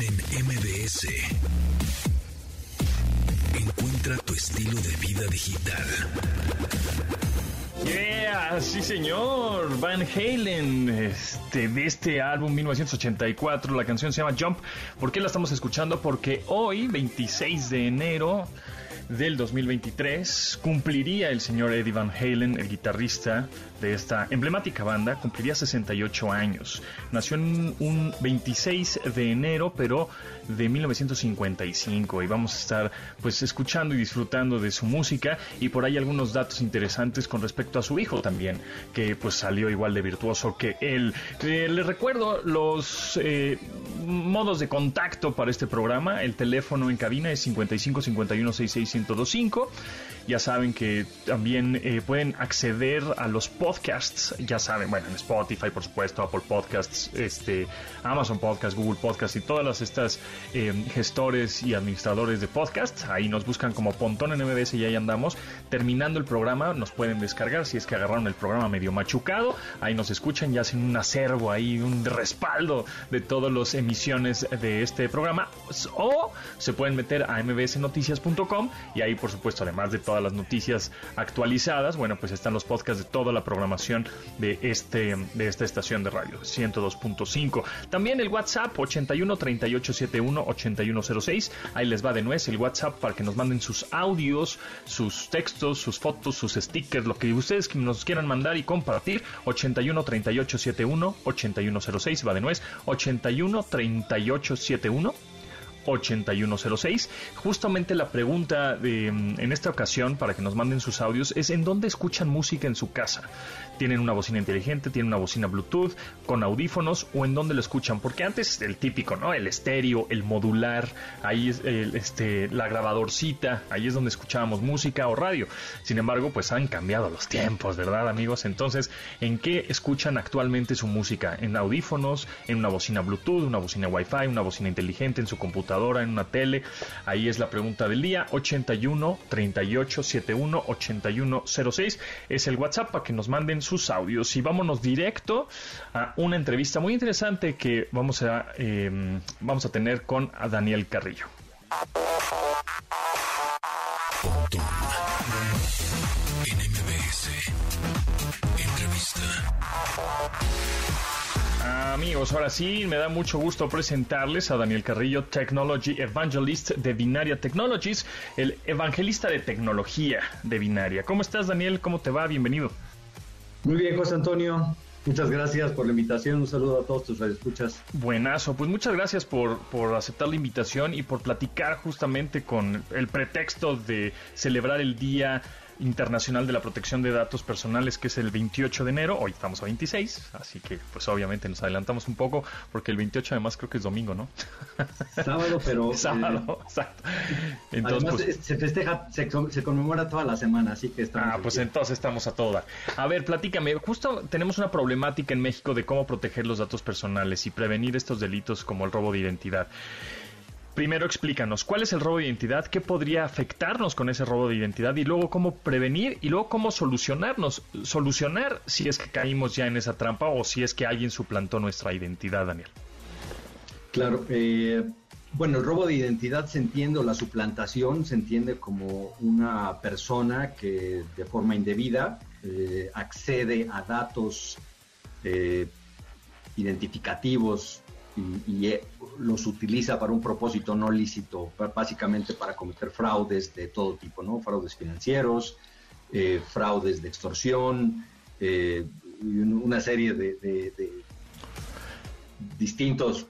en MBS. Encuentra tu estilo de vida digital. Yeah, sí señor, Van Halen, este, de este álbum 1984, la canción se llama Jump. ¿Por qué la estamos escuchando? Porque hoy, 26 de enero, del 2023 cumpliría el señor Eddie Van Halen, el guitarrista de esta emblemática banda, cumpliría 68 años. Nació en un 26 de enero, pero de 1955 y vamos a estar pues escuchando y disfrutando de su música y por ahí algunos datos interesantes con respecto a su hijo también, que pues salió igual de virtuoso que él. Eh, les recuerdo los eh, modos de contacto para este programa. El teléfono en cabina es 55 51 66 1025. Ya saben que también eh, pueden acceder a los podcasts. Ya saben, bueno, en Spotify, por supuesto, Apple Podcasts, este, Amazon Podcasts, Google Podcasts y todas las, estas eh, gestores y administradores de podcasts. Ahí nos buscan como Pontón en MBS y ahí andamos. Terminando el programa, nos pueden descargar si es que agarraron el programa medio machucado. Ahí nos escuchan y hacen un acervo ahí, un respaldo de todos los emisiones de este programa. O se pueden meter a mbsnoticias.com y ahí, por supuesto, además de todas las noticias actualizadas, bueno, pues están los podcasts de toda la programación de, este, de esta estación de radio, 102.5. También el WhatsApp 81 38 71 8106. Ahí les va de nuez el WhatsApp para que nos manden sus audios, sus textos, sus fotos, sus stickers, lo que ustedes nos quieran mandar y compartir. 81 38 71 8106 va de nuez. 81 38 71 8106. Justamente la pregunta de, mm, en esta ocasión, para que nos manden sus audios, es en dónde escuchan música en su casa. ¿Tienen una bocina inteligente? ¿Tienen una bocina Bluetooth? ¿Con audífonos? ¿O en dónde lo escuchan? Porque antes el típico, ¿no? El estéreo, el modular, ahí es el, este, la grabadorcita, ahí es donde escuchábamos música o radio. Sin embargo, pues han cambiado los tiempos, ¿verdad, amigos? Entonces, ¿en qué escuchan actualmente su música? ¿En audífonos? ¿En una bocina Bluetooth? ¿Una bocina Wi-Fi? ¿Una bocina inteligente? ¿En su computadora? en una tele. Ahí es la pregunta del día. 81 38 71 81 06 es el WhatsApp para que nos manden sus audios. Y vámonos directo a una entrevista muy interesante que vamos a, eh, vamos a tener con Daniel Carrillo. Amigos, ahora sí, me da mucho gusto presentarles a Daniel Carrillo, Technology Evangelist de Binaria Technologies, el evangelista de tecnología de Binaria. ¿Cómo estás, Daniel? ¿Cómo te va? Bienvenido. Muy bien, José Antonio. Muchas gracias por la invitación. Un saludo a todos tus escuchas. Buenazo. Pues muchas gracias por, por aceptar la invitación y por platicar justamente con el pretexto de celebrar el Día Internacional de la Protección de Datos Personales, que es el 28 de enero. Hoy estamos a 26, así que pues obviamente nos adelantamos un poco, porque el 28 además creo que es domingo, ¿no? Sábado, pero... Sábado, eh, exacto. Entonces, pues, se festeja, se, conmemora toda la semana, así que estamos... Ah, pues entonces estamos a toda. A ver, platícame, justo tenemos una problemática en México de cómo proteger los datos personales y prevenir estos delitos como el robo de identidad. Primero explícanos, ¿cuál es el robo de identidad? ¿Qué podría afectarnos con ese robo de identidad? Y luego cómo prevenir y luego cómo solucionarnos, solucionar si es que caímos ya en esa trampa o si es que alguien suplantó nuestra identidad, Daniel. Claro, eh, bueno, el robo de identidad se entiende, la suplantación se entiende como una persona que de forma indebida eh, accede a datos eh, identificativos y, los utiliza para un propósito no lícito, básicamente para cometer fraudes de todo tipo, ¿no? Fraudes financieros, eh, fraudes de extorsión, eh, una serie de, distintos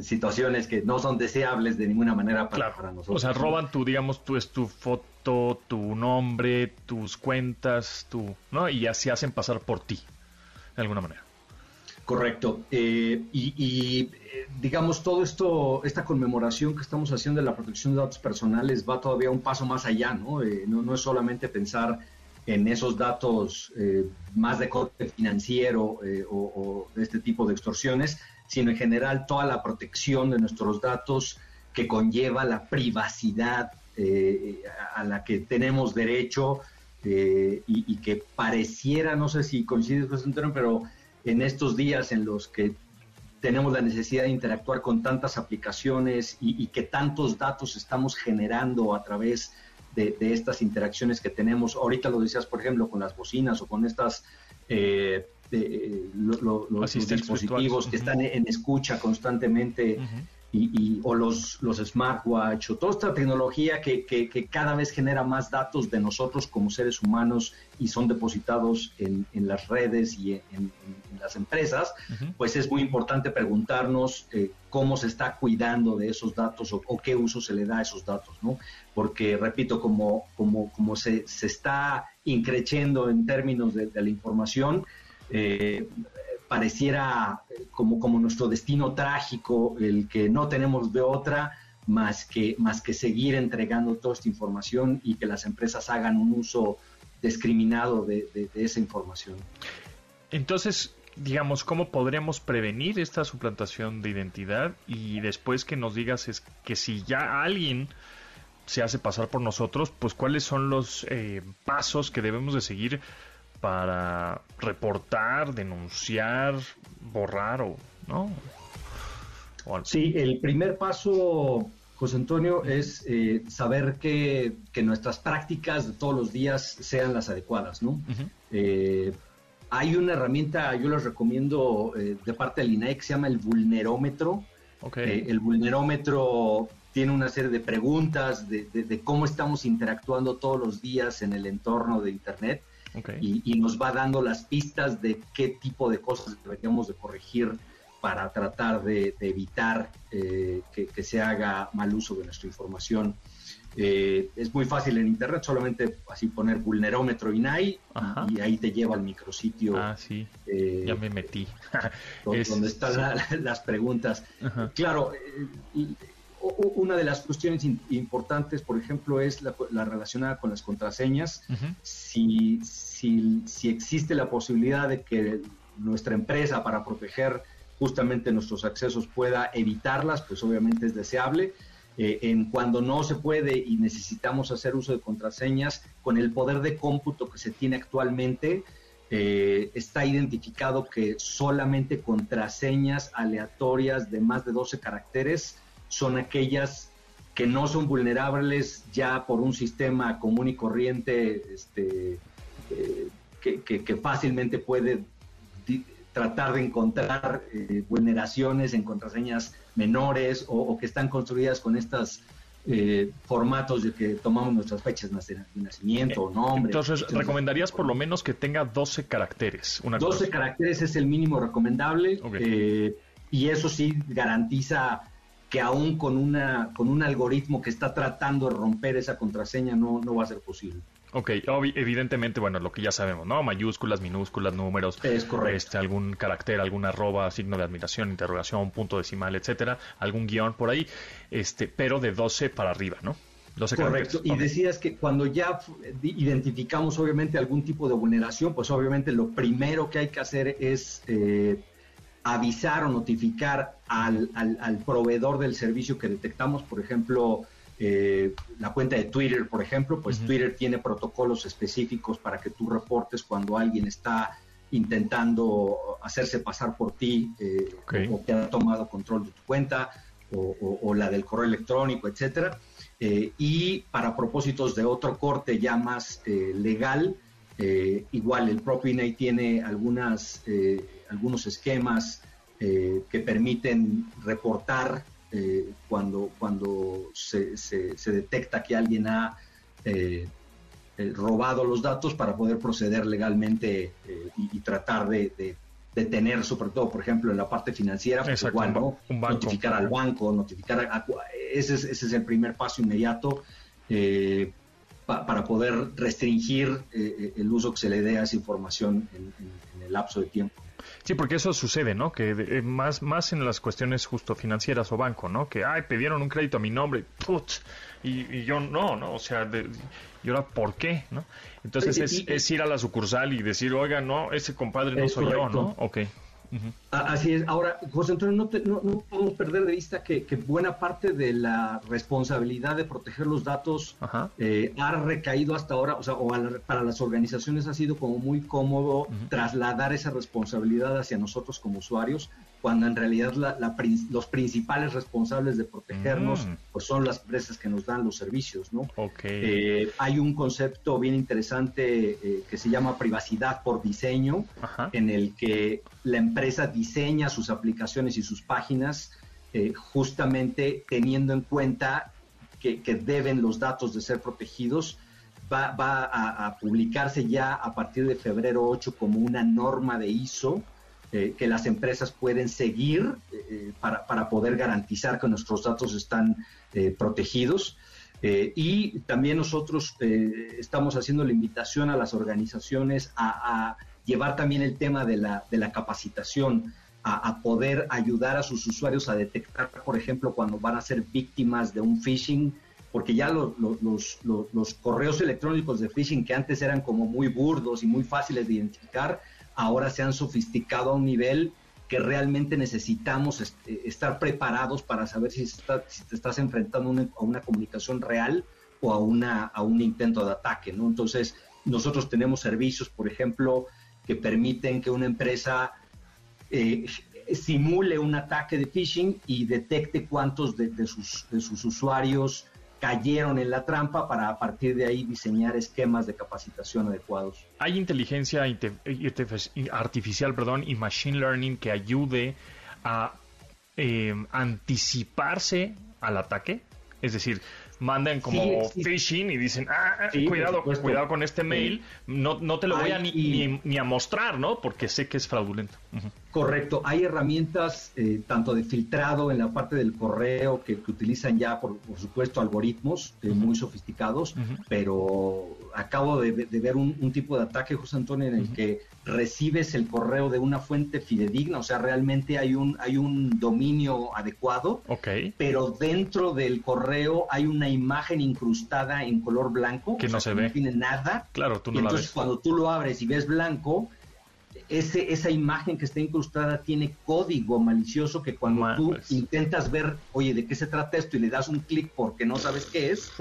situaciones que no son deseables de ninguna manera para, nosotros. O sea, roban tu, digamos, tu, es tu foto, tu nombre, tus cuentas, tu, ¿no? Y así hacen pasar por ti, de alguna manera. Correcto. Eh, y, eh, digamos, todo esto, esta conmemoración que estamos haciendo de la protección de datos personales va todavía un paso más allá, ¿no? Eh, no, es solamente pensar en esos datos más de corte financiero o, de este tipo de extorsiones, sino en general toda la protección de nuestros datos que conlleva la privacidad a la que tenemos derecho y, que pareciera, no sé si coincides con pero en estos días en los que tenemos la necesidad de interactuar con tantas aplicaciones y, que tantos datos estamos generando a través de, estas interacciones que tenemos. Ahorita lo decías, por ejemplo, con las bocinas o con estas... Eh, los dispositivos que están en escucha constantemente y, o los, los smartwatch o toda esta tecnología que, que, cada vez genera más datos de nosotros como seres humanos y son depositados en, en las redes y en, las empresas, pues es muy importante preguntarnos eh, cómo se está cuidando de esos datos o, qué uso se le da a esos datos, ¿no? Porque, repito, como, como, como se, se está increciendo en términos de, de la información, eh, pareciera como, como nuestro destino trágico, el que no tenemos de otra más que, más que seguir entregando toda esta información y que las empresas hagan un uso discriminado de, esa información. Entonces, digamos, ¿cómo podríamos prevenir esta suplantación de identidad? Y después que nos digas es que si ya alguien se hace pasar por nosotros, pues cuáles son los eh, pasos que debemos de seguir para reportar, denunciar, borrar o no. sí, el primer paso, José Antonio, es eh, saber que, nuestras prácticas de todos los días sean las adecuadas, ¿no? Eh, hay una herramienta, yo les recomiendo eh, de parte del INAE que se llama el vulnerómetro. el vulnerómetro tiene una serie de preguntas de, cómo estamos interactuando todos los días en el entorno de Internet y, nos va dando las pistas de qué tipo de cosas deberíamos de corregir para tratar de, evitar eh, que, se haga mal uso de nuestra información. Eh, es muy fácil en internet, solamente así poner vulnerómetro INAI y, ahí te lleva al micrositio. Ah, sí. Eh, ya me metí. donde, están las preguntas. Claro, una de las cuestiones importantes, por ejemplo, es la, relacionada con las contraseñas. si, si, existe la posibilidad de que nuestra empresa, para proteger justamente nuestros accesos, pueda evitarlas, pues obviamente es deseable. Eh, en cuando no se puede y necesitamos hacer uso de contraseñas, con el poder de cómputo que se tiene actualmente, eh, está identificado que solamente contraseñas aleatorias de más de 12 caracteres son aquellas que no son vulnerables ya por un sistema común y corriente este, eh, que, fácilmente puede tratar de encontrar eh, vulneraciones en contraseñas menores o, que están construidas con estos eh, formatos de que tomamos nuestras fechas de nacimiento o nombre. Entonces, recomendarías por lo menos que tenga 12 caracteres. Una 12 caracteres es el mínimo recomendable y eso sí garantiza que aún con, una, con un algoritmo que está tratando de romper esa contraseña no, no va a ser posible. Ok, evidentemente, bueno, lo que ya sabemos, ¿no? Mayúsculas, minúsculas, números. Es correcto. Este, algún carácter, algún arroba, signo de admiración, interrogación, punto decimal, etcétera. Algún guion por ahí, este, pero de 12 para arriba, ¿no? 12 Correcto. Y decías que cuando ya identificamos, obviamente, algún tipo de vulneración, pues obviamente lo primero que hay que hacer es eh, avisar o notificar al, al, proveedor del servicio que detectamos, por ejemplo, eh, la cuenta de Twitter, por ejemplo, pues Twitter tiene protocolos específicos para que tú reportes cuando alguien está intentando hacerse pasar por ti eh, o que ha tomado control de tu cuenta o, la del correo electrónico, etcétera. Eh, y para propósitos de otro corte ya más legal, igual el propio INAI tiene algunas algunos esquemas eh, que permiten reportar eh, cuando, cuando se, se, detecta que alguien ha eh, robado los datos para poder proceder legalmente y, tratar de, tener, sobre todo, por ejemplo, en la parte financiera, pues igual, ¿no? notificar al banco, notificar a, ese, es, ese es el primer paso inmediato para poder restringir el uso que se le dé a esa información en el lapso de tiempo. Sí, porque eso sucede, ¿no? Que eh, más, más en las cuestiones justo financieras o banco, ¿no? Que, ay, pidieron un crédito a mi nombre, putz, y, yo no, ¿no? O sea, ¿y ahora por qué, no? Entonces es, es, ir a la sucursal y decir, oiga, no, ese compadre no soy yo, ¿no? Ok. Así es. Ahora, José Antonio, no, no, podemos perder de vista que, buena parte de la responsabilidad de proteger los datos eh, ha recaído hasta ahora, o sea, o para las organizaciones ha sido como muy cómodo trasladar esa responsabilidad hacia nosotros como usuarios, cuando en realidad los principales responsables de protegernos mm. pues son las empresas que nos dan los servicios, ¿no? Eh, hay un concepto bien interesante eh, que se llama privacidad por diseño, en el que la empresa diseña sus aplicaciones y sus páginas eh, justamente teniendo en cuenta que, deben los datos de ser protegidos. Va, a, publicarse ya a partir de febrero 8 como una norma de ISO eh, que las empresas pueden seguir eh, para, poder garantizar que nuestros datos están protegidos. y también nosotros estamos haciendo la invitación a las organizaciones a, llevar también el tema de la, de la capacitación a, poder ayudar a sus usuarios a detectar, por ejemplo, cuando van a ser víctimas de un phishing, porque ya los, los, correos electrónicos de phishing que antes eran como muy burdos y muy fáciles de identificar, ahora se han sofisticado a un nivel que realmente necesitamos estar preparados para saber si, si te estás enfrentando a una comunicación real o a, una, a un intento de ataque, ¿no? Entonces, nosotros tenemos servicios, por ejemplo, que permiten que una empresa eh, simule un ataque de phishing y detecte cuántos de, sus, de sus usuarios cayeron en la trampa para a partir de ahí diseñar esquemas de capacitación adecuados. ¿Hay inteligencia artificial perdón, y machine learning que ayude a eh, anticiparse al ataque? Es decir, mandan como phishing y dicen, ah, ah cuidado, cuidado con este mail, no, no te lo voy a ni, ni, a mostrar, ¿no? Porque sé que es fraudulento. Correcto, hay herramientas eh, tanto de filtrado en la parte del correo que, utilizan ya, por, supuesto, algoritmos eh, muy sofisticados, pero acabo de, ver un, tipo de ataque, José Antonio, en el que recibes el correo de una fuente fidedigna, o sea, realmente hay un, hay un dominio adecuado, pero dentro del correo hay una imagen incrustada en color blanco que no se ve. No tiene nada. Claro, tú no entonces, cuando tú lo abres y ves blanco, ese, esa imagen que está incrustada tiene código malicioso que cuando tú pues. intentas ver, oye, ¿de qué se trata esto? Y le das un clic porque no sabes qué es,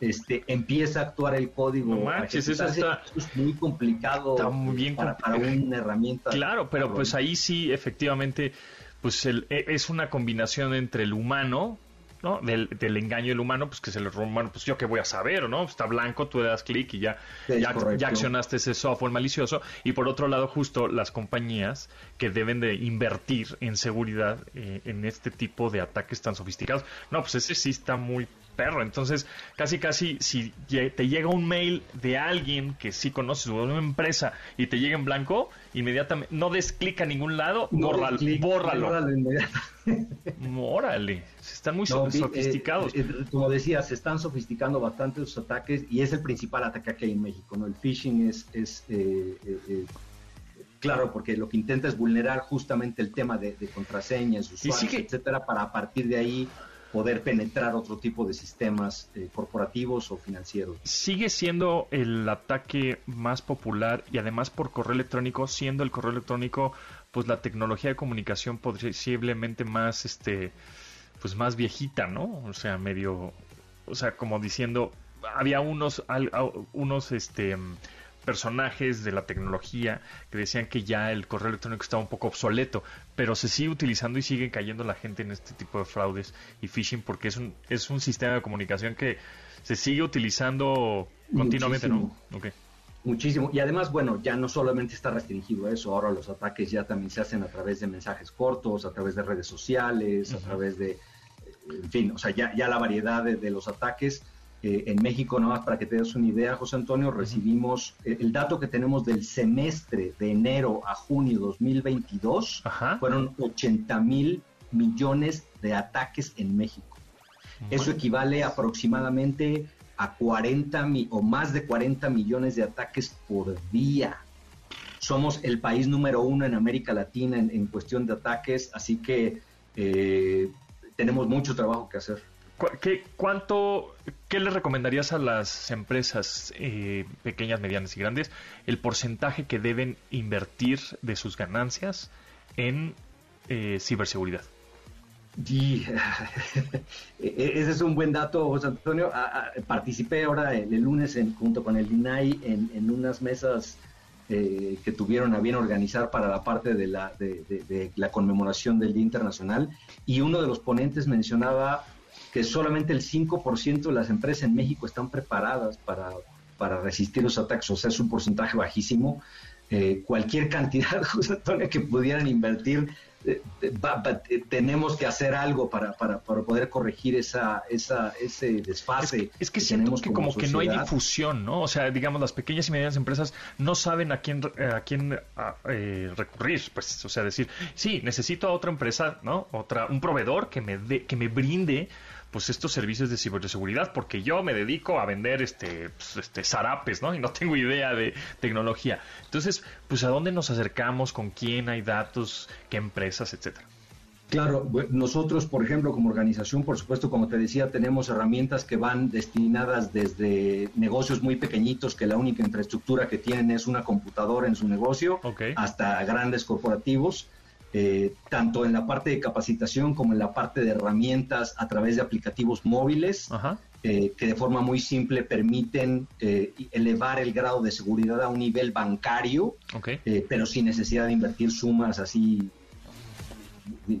este empieza a actuar el código. No manches, eso está... es muy complicado muy bien para, para, una herramienta. Claro, pero pues ahí sí, efectivamente, pues el, e, es una combinación entre el humano, ¿no? Del, engaño del humano, pues que se le rompan, pues yo qué voy a saber, ¿no? Está blanco, tú le das clic y ya, ya, accionaste ese software malicioso. Y por otro lado, justo las compañías que deben de invertir en seguridad eh, en este tipo de ataques tan sofisticados. No, pues ese sí está muy perro. Entonces, casi, casi, si te llega un mail de alguien que sí conoces o de una empresa y te llega en blanco, inmediatamente no des clic a ningún lado, bórralo. bórralo. Órale, están muy eh, sofisticados. Eh, como decía, se están sofisticando bastante los ataques y es el principal ataque aquí en México. ¿no? El phishing es, es eh, claro, porque lo que intenta es vulnerar justamente el tema de, contraseñas, usuarios, etcétera, para a partir de ahí poder penetrar otro tipo de sistemas eh, corporativos o financieros. Sigue siendo el ataque más popular y además por correo electrónico, siendo el correo electrónico pues la tecnología de comunicación posiblemente más este pues más viejita, ¿no? O sea, medio o sea, como diciendo había unos unos este personajes de la tecnología que decían que ya el correo electrónico estaba un poco obsoleto, pero se sigue utilizando y sigue cayendo la gente en este tipo de fraudes y phishing porque es un, es un sistema de comunicación que se sigue utilizando continuamente, ¿no? Muchísimo. Y además, bueno, ya no solamente está restringido a eso, ahora los ataques ya también se hacen a través de mensajes cortos, a través de redes sociales, a través de, en fin, o sea, ya, ya la variedad de los ataques en México, nomás para que te des una idea, José Antonio, recibimos el, dato que tenemos del semestre de enero a junio 2022, fueron 80 mil millones de ataques en México. Eso equivale aproximadamente a 40 o más de 40 millones de ataques por día. Somos el país número uno en América Latina en, cuestión de ataques, así que eh, tenemos mucho trabajo que hacer. ¿Qué, ¿Cuánto, qué le recomendarías a las empresas eh, pequeñas, medianas y grandes el porcentaje que deben invertir de sus ganancias en eh, ciberseguridad? Sí, ese es un buen dato, José Antonio. participé ahora el, lunes junto con el INAI en, unas mesas eh, que tuvieron a bien organizar para la parte de la, de, la conmemoración del Día Internacional. Y uno de los ponentes mencionaba que solamente el 5% de las empresas en México están preparadas para, para resistir los ataques, o sea, es un porcentaje bajísimo. Eh, cualquier cantidad, José Antonio, que pudieran invertir eh, eh, tenemos que hacer algo para, para, para poder corregir esa, esa, ese desfase. Es, que, siento que como, que no hay difusión, ¿no? O sea, digamos, las pequeñas y medianas empresas no saben a quién, a quién recurrir, pues, o sea, decir, sí, necesito a otra empresa, ¿no? Otra, un proveedor que me, de, que me brinde pues estos servicios de ciberseguridad, porque yo me dedico a vender este, pues, este zarapes, ¿no? Y no tengo idea de tecnología. Entonces, pues a dónde nos acercamos, con quién hay datos, qué empresas, etcétera. Claro, nosotros, por ejemplo, como organización, por supuesto, como te decía, tenemos herramientas que van destinadas desde negocios muy pequeñitos, que la única infraestructura que tienen es una computadora en su negocio, hasta grandes corporativos. Eh, tanto en la parte de capacitación como en la parte de herramientas a través de aplicativos móviles, eh, que de forma muy simple permiten eh, elevar el grado de seguridad a un nivel bancario, pero sin necesidad de invertir sumas así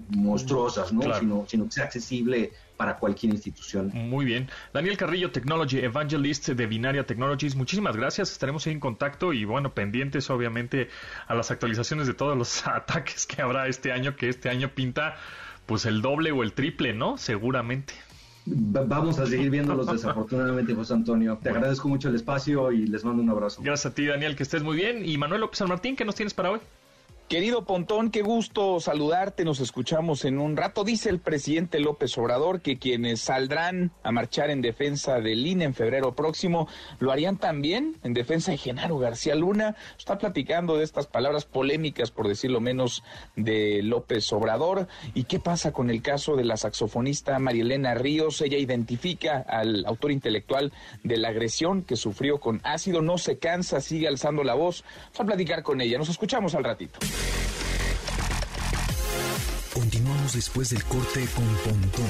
monstruosas, ¿no? Sino, sino que sea accesible para cualquier institución. Muy bien. Daniel Carrillo, Technology Evangelist de Binaria Technologies, muchísimas gracias. Estaremos ahí en contacto y bueno, pendientes obviamente a las actualizaciones de todos los ataques que habrá este año, que este año pinta pues el doble o el triple, ¿no? Seguramente. Vamos a seguir viéndolos desafortunadamente, José Antonio. Te agradezco mucho el espacio y les mando un abrazo. Gracias a ti, Daniel, que estés muy bien. Y Manuel López San Martín, ¿qué nos tienes para hoy? Querido Pontón, qué gusto saludarte. Nos escuchamos en un rato. Dice el presidente López Obrador que quienes saldrán a marchar en defensa del INE en febrero próximo lo harían también en defensa de Genaro García Luna. Está platicando de estas palabras polémicas, por decirlo menos, de López Obrador. ¿Y qué pasa con el caso de la saxofonista Marielena Ríos? Ella identifica al autor intelectual de la agresión que sufrió con ácido. No se cansa, sigue alzando la voz. Vamos a platicar con ella. Nos escuchamos al ratito. Continuamos después del corte con Pontón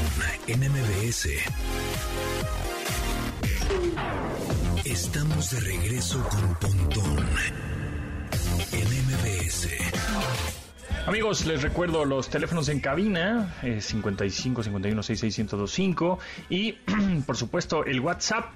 en MBS. Estamos de regreso con Pontón en MBS. Amigos, les recuerdo los teléfonos en cabina, 55 51 66 1025 y por supuesto el WhatsApp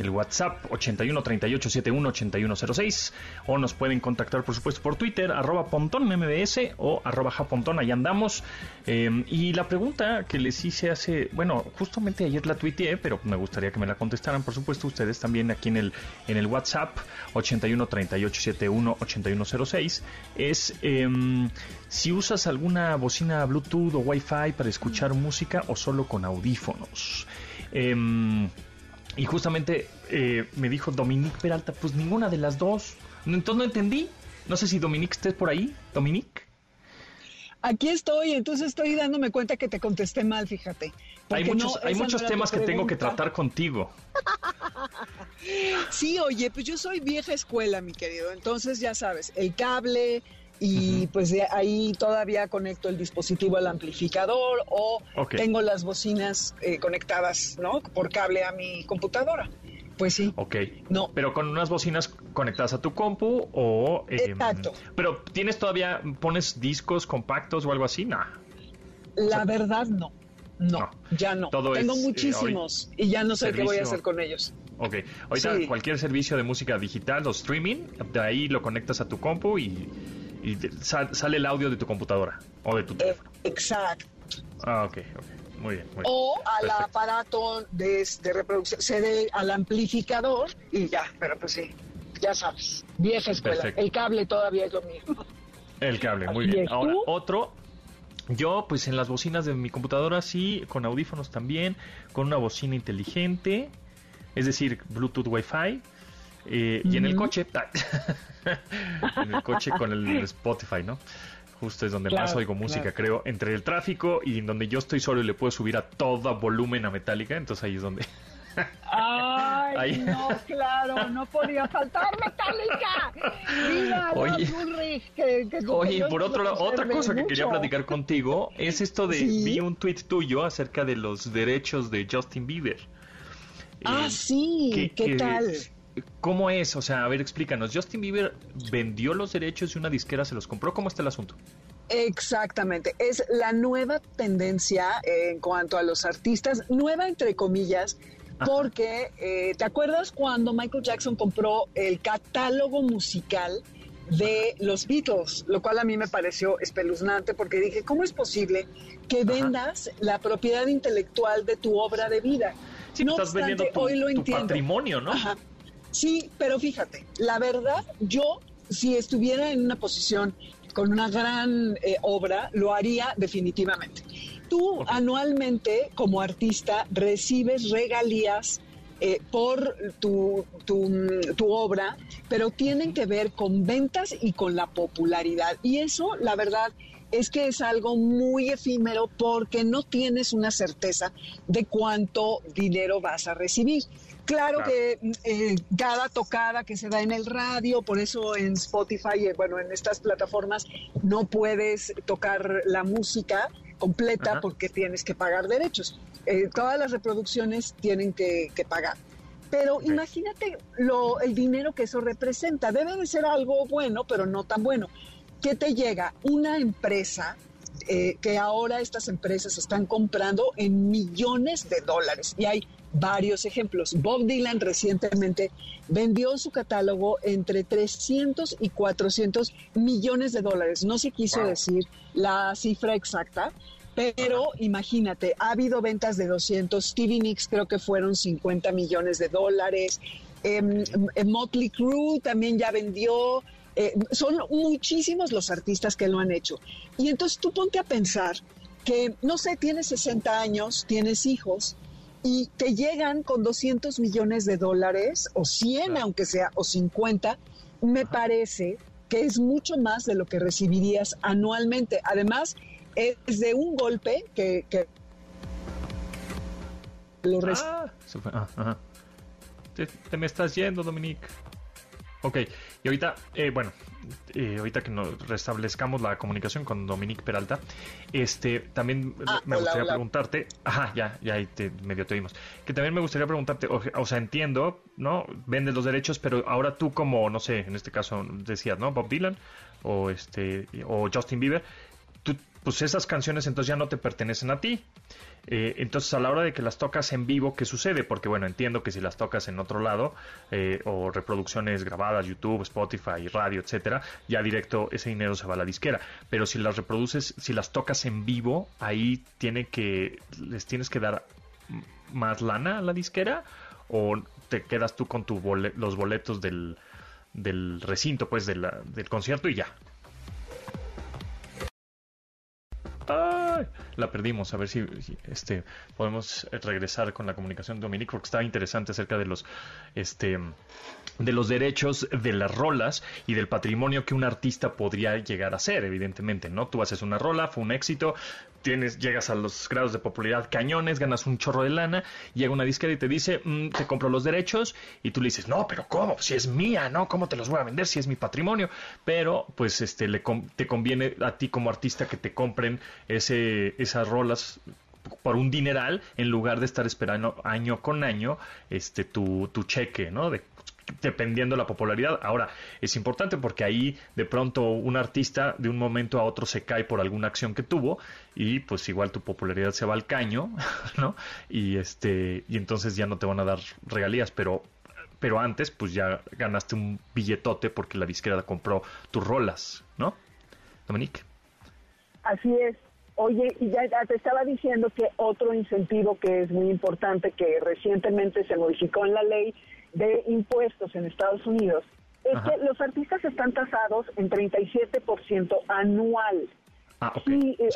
el WhatsApp 81 38 71 81 06 o nos pueden contactar por supuesto por Twitter arroba pontón mbs o arroba japontón, ahí andamos. Em, y la pregunta que les hice hace, bueno, justamente ayer la tuiteé, pero me gustaría que me la contestaran por supuesto ustedes también aquí en el, en el WhatsApp 81 38 71 81 06 es em, si usas alguna bocina Bluetooth o Wi-Fi para escuchar música o solo con audífonos. Eh, y justamente eh, me dijo Dominique Peralta, pues ninguna de las dos. Entonces no entendí. No sé si Dominique estés por ahí, Dominique. Aquí estoy, entonces estoy dándome cuenta que te contesté mal, fíjate. Hay muchos, hay muchos temas que tengo que tratar contigo. sí, oye, pues yo soy vieja escuela, mi querido. Entonces ya sabes, el cable, y pues de ahí todavía conecto el dispositivo al amplificador o tengo las bocinas eh, conectadas, ¿no? Por cable a mi computadora. Pues sí. Ok. No. Pero con unas bocinas conectadas a tu compu o... Em, Exacto. Pero ¿tienes todavía, pones discos compactos o algo así? No. La verdad no. No, ya no. Tengo eh, muchísimos y ya no sé qué voy a hacer con ellos. Ok, ahorita cualquier servicio de música digital o streaming, de ahí lo conectas a tu compu y y sale el audio de tu computadora o de tu teléfono. Exacto. Ah, ok, ok. Muy bien, O al aparato de, de reproducción, se dé al amplificador y ya, pero pues sí, ya sabes, vieja escuela. El cable todavía es lo mismo. El cable, muy bien. Ahora, otro, yo, pues en las bocinas de mi computadora sí, con audífonos también, con una bocina inteligente, es decir, Bluetooth Wi-Fi, eh, y en el coche, en el coche con el Spotify, ¿no? Justo es donde más oigo música, creo, entre el tráfico y en donde yo estoy solo y le puedo subir a todo volumen a Metallica, entonces ahí es donde... Ay, no, claro, no podía faltar Metallica. Mira, oye, que, oye por otro lado, otra cosa que quería platicar contigo es esto de vi un tweet tuyo acerca de los derechos de Justin Bieber. Ah, sí, ¿qué tal? ¿Cómo es? O sea, a ver, explícanos. Justin Bieber vendió los derechos y una disquera se los compró. ¿Cómo está el asunto? Exactamente, es la nueva tendencia en cuanto a los artistas, nueva entre comillas, porque eh, ¿te acuerdas cuando Michael Jackson compró el catálogo musical de los Beatles? Lo cual a mí me pareció espeluznante porque dije, ¿cómo es posible que vendas la propiedad intelectual de tu obra de vida? Sí, no estás vendiendo tu, hoy lo patrimonio, ¿no? Sí, pero fíjate, la verdad, yo si estuviera en una posición con una gran eh, obra, lo haría definitivamente. Tú anualmente como artista recibes regalías eh, por tu, tu, obra, pero tienen que ver con ventas y con la popularidad. Y eso, la verdad, es que es algo muy efímero porque no tienes una certeza de cuánto dinero vas a recibir. Claro, que eh, cada tocada que se da en el radio, por eso en Spotify, eh, bueno, en estas plataformas no puedes tocar la música completa porque tienes que pagar derechos. Eh, todas las reproducciones tienen que, pagar. Pero imagínate lo, el dinero que eso representa. Debe de ser algo bueno, pero no tan bueno. ¿Qué te llega? Una empresa que ahora estas empresas están comprando en millones de dólares. Y hay varios ejemplos. Bob Dylan recientemente vendió su catálogo entre 300 y 400 millones de dólares. No se quiso decir la cifra exacta, pero imagínate, ha habido ventas de 200. Stevie Nicks creo que fueron 50 millones de dólares. Em, em, Motley Crue también ya vendió. Eh, son muchísimos los artistas que lo han hecho. Y entonces tú ponte a pensar que, no sé, tienes 60 años, tienes hijos, y te llegan con 200 millones de dólares, o 100 aunque sea, o 50, me parece que es mucho más de lo que recibirías anualmente. Además, es de un golpe que... lo ah, ah te, me estás yendo, Dominique. Ok, y ahorita, eh, bueno, eh, ahorita que nos restablezcamos la comunicación con Dominique Peralta, este, también ah, me gustaría preguntarte, ajá, ya, ya ahí te, medio te vimos, que también me gustaría preguntarte, o, sea, entiendo, ¿no? Vendes los derechos, pero ahora tú como, no sé, en este caso decías, ¿no? Bob Dylan o este, o Justin Bieber, pues esas canciones entonces ya no te pertenecen a ti. Eh, entonces, a la hora de que las tocas en vivo, ¿qué sucede? Porque, bueno, entiendo que si las tocas en otro lado, eh, o reproducciones grabadas, YouTube, Spotify, radio, etcétera, ya directo ese dinero se va a la disquera. Pero si las reproduces, si las tocas en vivo, ahí tiene que, les tienes que dar más lana a la disquera, o te quedas tú con tu los boletos del, del recinto, pues, del concierto y ya. La perdimos. A ver si, este, podemos regresar con la comunicación de Dominique, porque estaba interesante acerca de los, este, de los derechos de las rolas y del patrimonio que un artista podría llegar a ser, evidentemente, ¿no? Tú haces una rola, fue un éxito, tienes, llegas a los grados de popularidad cañones, ganas un chorro de lana, llega una disquera y te dice, mm, te compro los derechos, y tú le dices, no, pero ¿cómo? Si es mía, ¿no? ¿Cómo te los voy a vender si es mi patrimonio? Pero, pues, este, le, te conviene a ti como artista que te compren ese, esas rolas por un dineral en lugar de estar esperando año con año este tu, tu cheque, ¿no? De dependiendo de la popularidad. Ahora, es importante porque ahí de pronto un artista de un momento a otro se cae por alguna acción que tuvo y pues igual tu popularidad se va al caño, ¿no? Y este y entonces ya no te van a dar regalías, pero pero antes pues ya ganaste un billetote porque la disquera compró tus rolas, ¿no? Dominique. Así es. Oye, y ya te estaba diciendo que otro incentivo que es muy importante que recientemente se modificó en la ley de impuestos en Estados Unidos es que los artistas están tasados en 37% anual. Ah, ok. Sí, eh,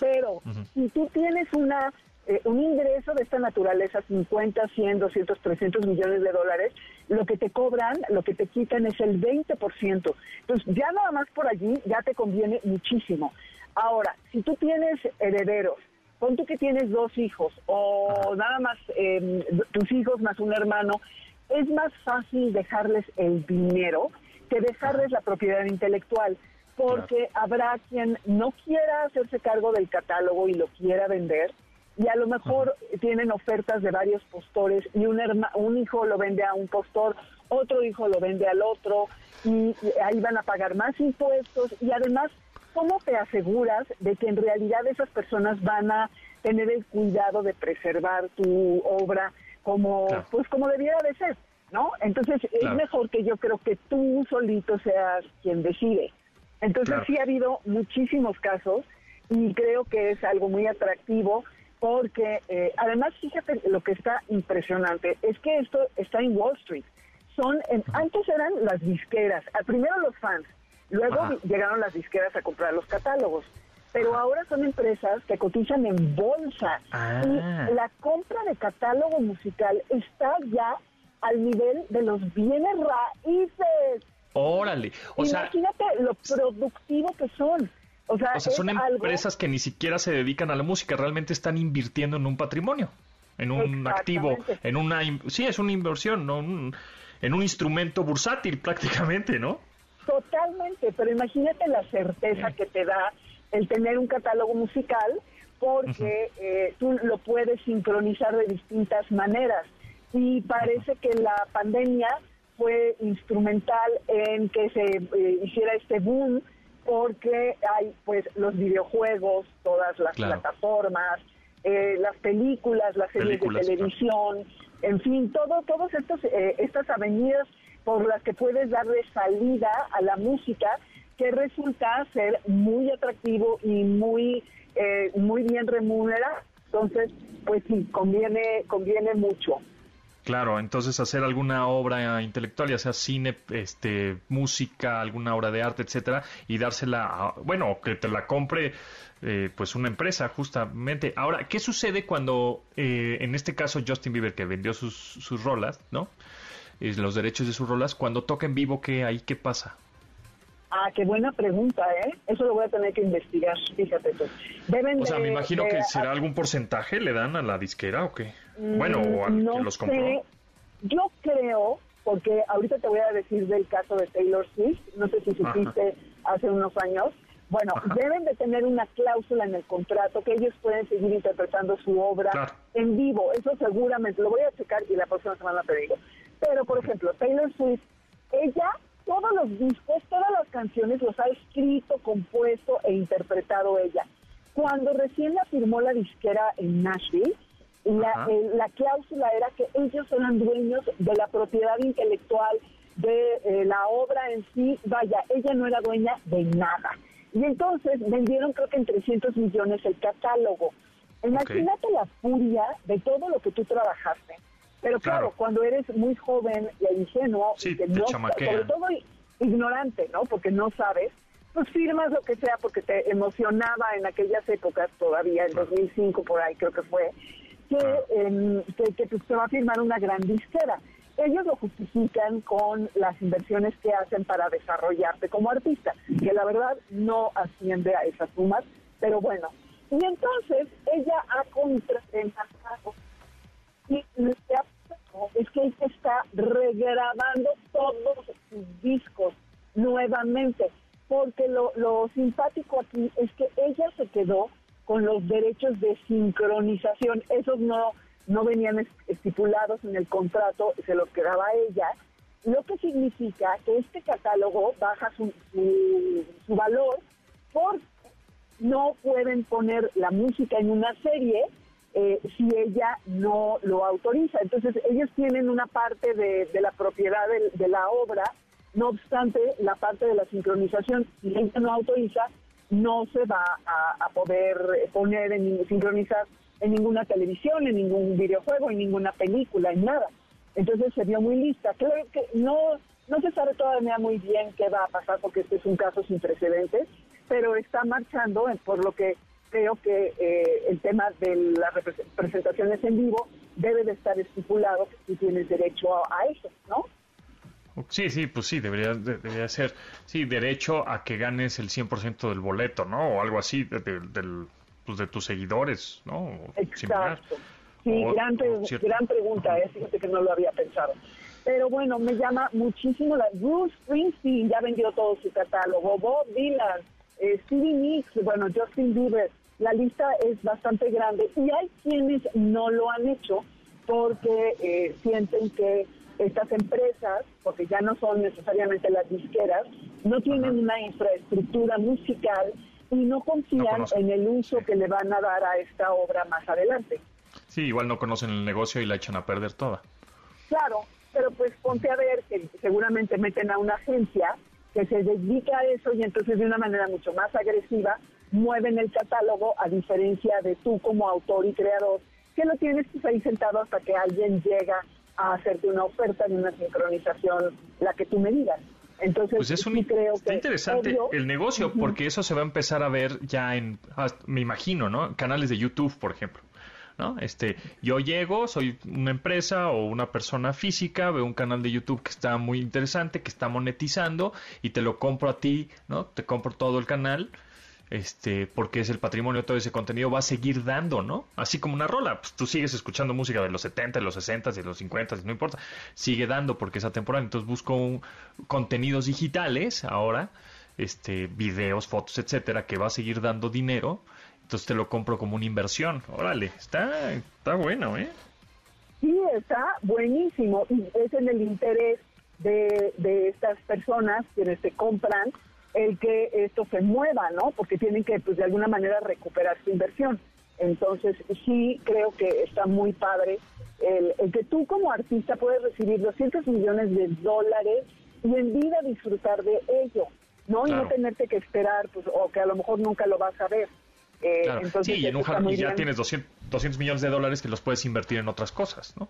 Pero si tú tienes una eh, un ingreso de esta naturaleza, 50, 100, 200, 300 millones de dólares, lo que te cobran, lo que te quitan es el 20%. Entonces, ya nada más por allí ya te conviene muchísimo. Ahora, si tú tienes herederos, pon tú que tienes dos hijos o nada más em, tus hijos más un hermano, es más fácil dejarles el dinero que dejarles la propiedad intelectual, porque habrá quien no quiera hacerse cargo del catálogo y lo quiera vender, y a lo mejor tienen ofertas de varios postores y un, un hijo lo vende a un postor, otro hijo lo vende al otro y ahí van a pagar más impuestos y además, ¿cómo te aseguras de que en realidad esas personas van a tener el cuidado de preservar tu obra como pues como debiera de ser, ¿no? Entonces es mejor que yo creo que tú solito seas quien decide. Entonces sí ha habido muchísimos casos y creo que es algo muy atractivo porque eh, además fíjate lo que está impresionante es que esto está en Wall Street. Son antes eran las disqueras, primero los fans, luego llegaron las disqueras a comprar los catálogos, pero ahora son empresas que cotizan en bolsa ah. y la compra de catálogo musical está ya al nivel de los bienes raíces. Órale, o Imagínate lo productivo que son. O sea, son empresas que ni siquiera se dedican a la música, realmente están invirtiendo en un patrimonio, en un activo, en una... Sí, es una inversión, ¿no? en un instrumento bursátil prácticamente, ¿no? Totalmente, pero imagínate la certeza que te da el tener un catálogo musical porque eh, tú lo puedes sincronizar de distintas maneras. Y parece que la pandemia fue instrumental en que se eh, hiciera este boom porque hay pues los videojuegos, todas las plataformas, eh, las películas, las series de televisión, en fin, todo, todas eh, estas avenidas por las que puedes darle salida a la música que resulta ser muy atractivo y muy eh, muy bien remunerado. Entonces, pues sí, conviene conviene mucho. Claro, entonces hacer alguna obra intelectual, ya sea cine, este, música, alguna obra de arte, etcétera, y dársela, a, bueno, que te la compre, eh, pues una empresa, justamente. Ahora, ¿qué sucede cuando, eh, en este caso, Justin Bieber, que vendió sus, sus rolas, ¿no? Y los derechos de sus rolas, cuando toca en vivo, ¿qué ahí qué pasa? Ah, qué buena pregunta, ¿eh? Eso lo voy a tener que investigar, fíjate tú. Deben o sea, me imagino que será algún porcentaje le dan a la disquera o qué. Bueno, o al que los compró. Yo creo, porque ahorita te voy a decir del caso de Taylor Swift, no sé si supiste hace unos años. Bueno, deben de tener una cláusula en el contrato que ellos pueden seguir interpretando su obra en vivo. Eso seguramente lo voy a checar y la próxima semana te digo. Pero, por ejemplo, Taylor Swift, ella todos los discos, todas las canciones los ha escrito, compuesto e interpretado ella. Cuando recién la firmó la disquera en Nashville, la, la cláusula era que ellos eran dueños de la propiedad intelectual de eh, la obra en sí. Vaya, ella no era dueña de nada. Y entonces vendieron creo que en 300 millones el catálogo. Imagínate la furia de todo lo que tú trabajaste. Pero claro, cuando eres muy joven y ingenuo, y no, sobre todo ignorante, ¿no? Porque no sabes, pues firmas lo que sea porque te emocionaba en aquellas épocas, todavía en 2005 por ahí creo que fue, Em, que, que, que, se va a firmar una gran disquera. Ellos lo justifican con las inversiones que hacen para desarrollarte como artista, que la verdad no asciende a esas sumas, pero bueno. Y entonces ella ha contratado y lo que es que ella está regrabando todos sus discos nuevamente, porque lo, lo simpático aquí es que ella se quedó con los derechos de sincronización. Esos no, no venían estipulados en el contrato, se los quedaba ella, lo que significa que este catálogo baja su, su, valor porque no pueden poner la música en una serie eh, si ella no lo autoriza. Entonces ellos tienen una parte de, la propiedad de, de, la obra, no obstante la parte de la sincronización, si ella no autoriza, no se va a, poder poner en sincronizar en ninguna televisión, en ningún videojuego, en ninguna película, en nada. Entonces se vio muy lista. Creo que no, no se sabe todavía muy bien qué va a pasar porque este es un caso sin precedentes, pero está marchando, por lo que creo que eh, el tema de las representaciones en vivo debe de estar estipulado que tú tienes derecho a eso, ¿no? Sí, sí, pues sí, debería, debería ser, sí, derecho a que ganes el 100% del boleto, ¿no? O algo así, de, del, pues de tus seguidores, ¿no? Exacto. Sí, gran, gran pregunta, ¿eh? fíjate que no lo había pensado. Pero bueno, me llama muchísimo la Bruce Springsteen, ya vendió todo su catálogo, Bob Dylan, eh, Stevie Nicks, bueno, Justin Bieber, la lista es bastante grande y hay quienes no lo han hecho porque eh, sienten que estas empresas, porque ya no son necesariamente las disqueras, no tienen una infraestructura musical y no confían en el uso que le van a dar a esta obra más adelante. Sí, igual no conocen el negocio y la echan a perder toda. Claro, pero pues ponte a ver que seguramente meten a una agencia que se dedica a eso y entonces de una manera mucho más agresiva mueven el catálogo a diferencia de tú como autor y creador que lo tienes pues ahí sentado hasta que alguien llega a hacerte una oferta de una sincronización, la que tú me digas. Entonces, pues es un, creo está interesante el negocio, porque eso se va a empezar a ver ya en, me imagino, ¿no? Canales de YouTube, por ejemplo. ¿no? Este, yo llego, soy una empresa o una persona física, veo un canal de YouTube que está muy interesante, que está monetizando y te lo compro a ti, ¿no? Te compro todo el canal este, porque es el patrimonio, todo ese contenido va a seguir dando, ¿no? Así como una rola, pues tú sigues escuchando música de los 70, de los 60, de los 50, no importa, sigue dando porque es atemporal, entonces busco contenidos digitales ahora, este, videos, fotos, etcétera, que va a seguir dando dinero, entonces te lo compro como una inversión, órale, está, está bueno, ¿eh? Sí, está buenísimo y es en el interés de, de estas personas quienes te compran el que esto se mueva, ¿no? Porque tienen que, pues, de alguna manera recuperar su inversión. Entonces, sí creo que está muy padre el, que tú como artista puedes recibir 200 millones de dólares y en vida disfrutar de ello, ¿no? Y no tenerte que esperar, pues, o que a lo mejor nunca lo vas a ver. Eh, entonces, sí, y, en un y ya tienes 200, 200 millones de dólares que los puedes invertir en otras cosas, ¿no?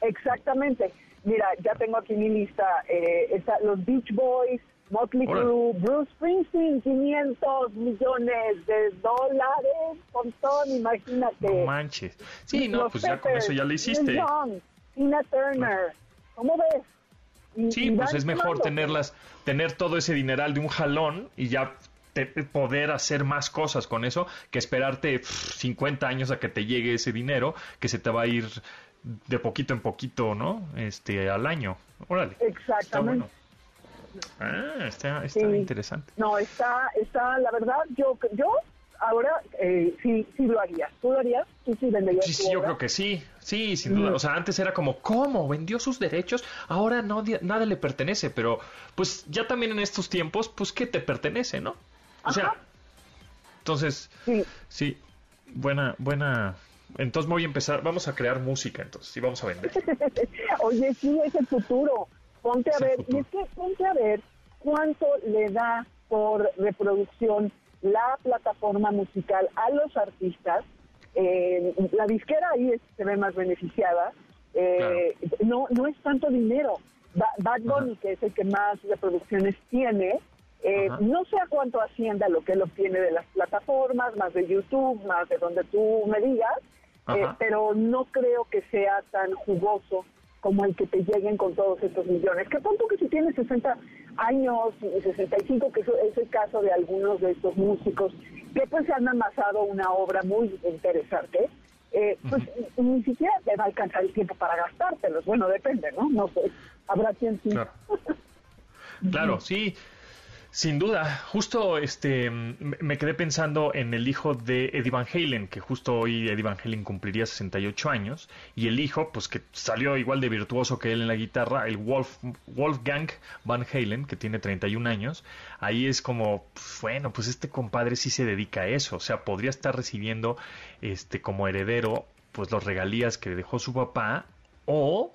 Exactamente. Mira, ya tengo aquí mi lista. Eh, está, los Beach Boys, Motley Crue, Bruce Springsteen, 500 millones de dólares, todo, imagínate. No manches. Sí, no, pues ya con eso ya lo hiciste. Young, Tina Turner, ¿cómo ves? sí, pues es mejor tenerlas, tener todo ese dineral de un jalón y ya poder hacer más cosas con eso que esperarte 50 años a que te llegue ese dinero que se te va a ir de poquito en poquito, ¿no? Este, al año. Órale. Exactamente. Ah, está, está interesante. No, está, está, la verdad, yo, yo ahora eh, sí, sí lo haría. ¿Tú lo harías? ¿Tú sí venderías Sí, sí yo creo que sí, sí, sin duda. Mm. O sea, antes era como, ¿cómo? ¿Vendió sus derechos? Ahora no, nada le pertenece, pero pues ya también en estos tiempos, pues, ¿qué te pertenece, no? O sea, entonces, sí. sí, buena, buena... Entonces voy a empezar, vamos a crear música, entonces, y vamos a vender. Oye, sí, es el futuro. Ponte a ver, y es que ponte a ver cuánto le da por reproducción la plataforma musical a los artistas. Eh, la disquera ahí se ve más beneficiada. Eh, no, no es tanto dinero. Bad Bunny, que es el que más reproducciones tiene, eh, no sé a cuánto ascienda lo que él obtiene de las plataformas, más de YouTube, más de donde tú me digas, pero no creo que sea tan jugoso como el que te lleguen con todos estos millones. Que tanto que si tienes 60 años y 65, que es el caso de algunos de estos músicos, que pues se han amasado una obra muy interesante, eh, pues ni siquiera te va a alcanzar el tiempo para gastártelos. Bueno, depende, ¿no? No sé, habrá quien sí. claro sí. Sin duda, justo este me quedé pensando en el hijo de Eddie Van Halen, que justo hoy Eddie Van Halen cumpliría 68 años, y el hijo, pues que salió igual de virtuoso que él en la guitarra, el Wolf, Wolfgang Van Halen, que tiene 31 años, ahí es como, bueno, pues este compadre sí se dedica a eso, o sea, podría estar recibiendo este como heredero pues los regalías que dejó su papá o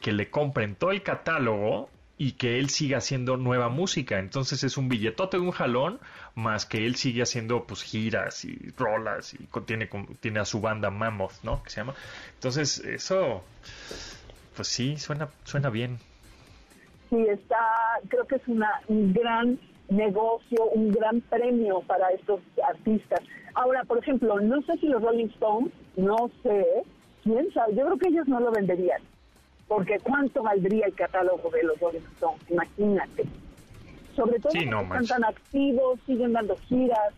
que le compren todo el catálogo y que él siga haciendo nueva música. Entonces es un billetote de un jalón, más que él sigue haciendo pues giras y rolas y tiene, tiene a su banda Mammoth, ¿no? Que se llama. Entonces eso, pues sí, suena, suena bien. Sí, está, creo que es una, un gran negocio, un gran premio para estos artistas. Ahora, por ejemplo, no sé si los Rolling Stones, no sé, quién sabe, yo creo que ellos no lo venderían porque ¿cuánto valdría el catálogo de los Rolling Stones? Imagínate. Sobre todo porque están tan activos, siguen dando giras.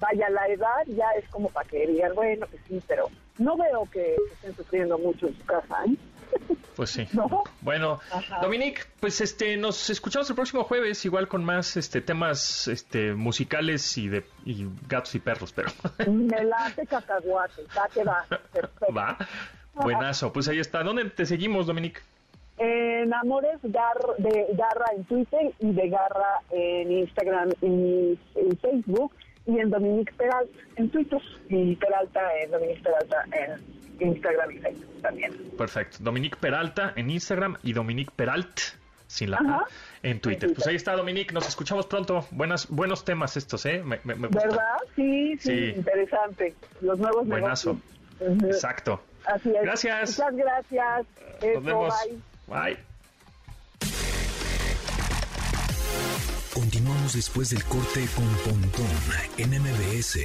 Vaya, la edad ya es como para que digan, bueno, que sí, pero no veo que, estén sufriendo mucho en su casa. ¿eh? Pues sí. Bueno, Dominique, pues este nos escuchamos el próximo jueves igual con más este temas este musicales y de y gatos y perros, pero Me late cacahuate, va que va. Va. Buenazo, pues ahí está. ¿Dónde te seguimos, Dominique? En Amores de Garra en Twitter y de Garra en Instagram y en Facebook y en Dominique Peralta en Twitter y Peralta en Dominique Peralta en Instagram y Facebook también. Perfecto. Dominique Peralta en Instagram y Dominique Peralt sin la A en Twitter. Pues ahí está Dominique, nos escuchamos pronto. Buenas, buenos temas estos, ¿eh? ¿Verdad? Sí, sí, interesante. Los nuevos Buenazo. Exacto. Así es. Gracias. Muchas gracias. Nos vemos. Bye. Continuamos después del corte con Pontón en MBS.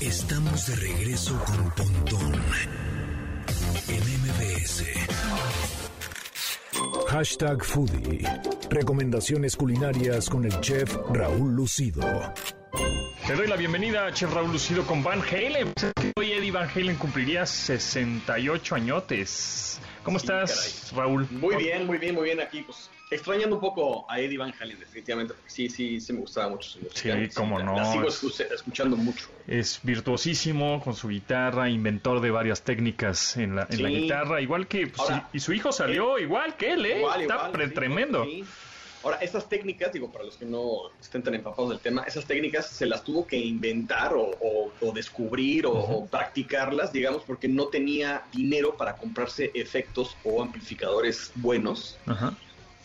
Estamos de regreso con Pontón en MBS. Hashtag Foodie. Recomendaciones culinarias con el chef Raúl Lucido. Te doy la bienvenida, a Chef Raúl Lucido, con Van Halen. Hoy Eddie Van Halen cumpliría 68 añotes. ¿Cómo estás, Raúl? Muy bien, muy bien, muy bien aquí. Pues extrañando un poco a Eddie Van Halen, definitivamente, porque sí, sí, sí me gustaba mucho su música. Sí, cómo no. La sigo escuchando mucho. Es virtuosísimo con su guitarra, inventor de varias técnicas en la, en la guitarra, igual que... Pues, y, su hijo salió eh, igual que él, ¿eh? Igual, Está tremendo. Ahora, esas técnicas, digo, para los que no estén tan empapados del tema, esas técnicas se las tuvo que inventar o, descubrir o, practicarlas, digamos, porque no tenía dinero para comprarse efectos o amplificadores buenos.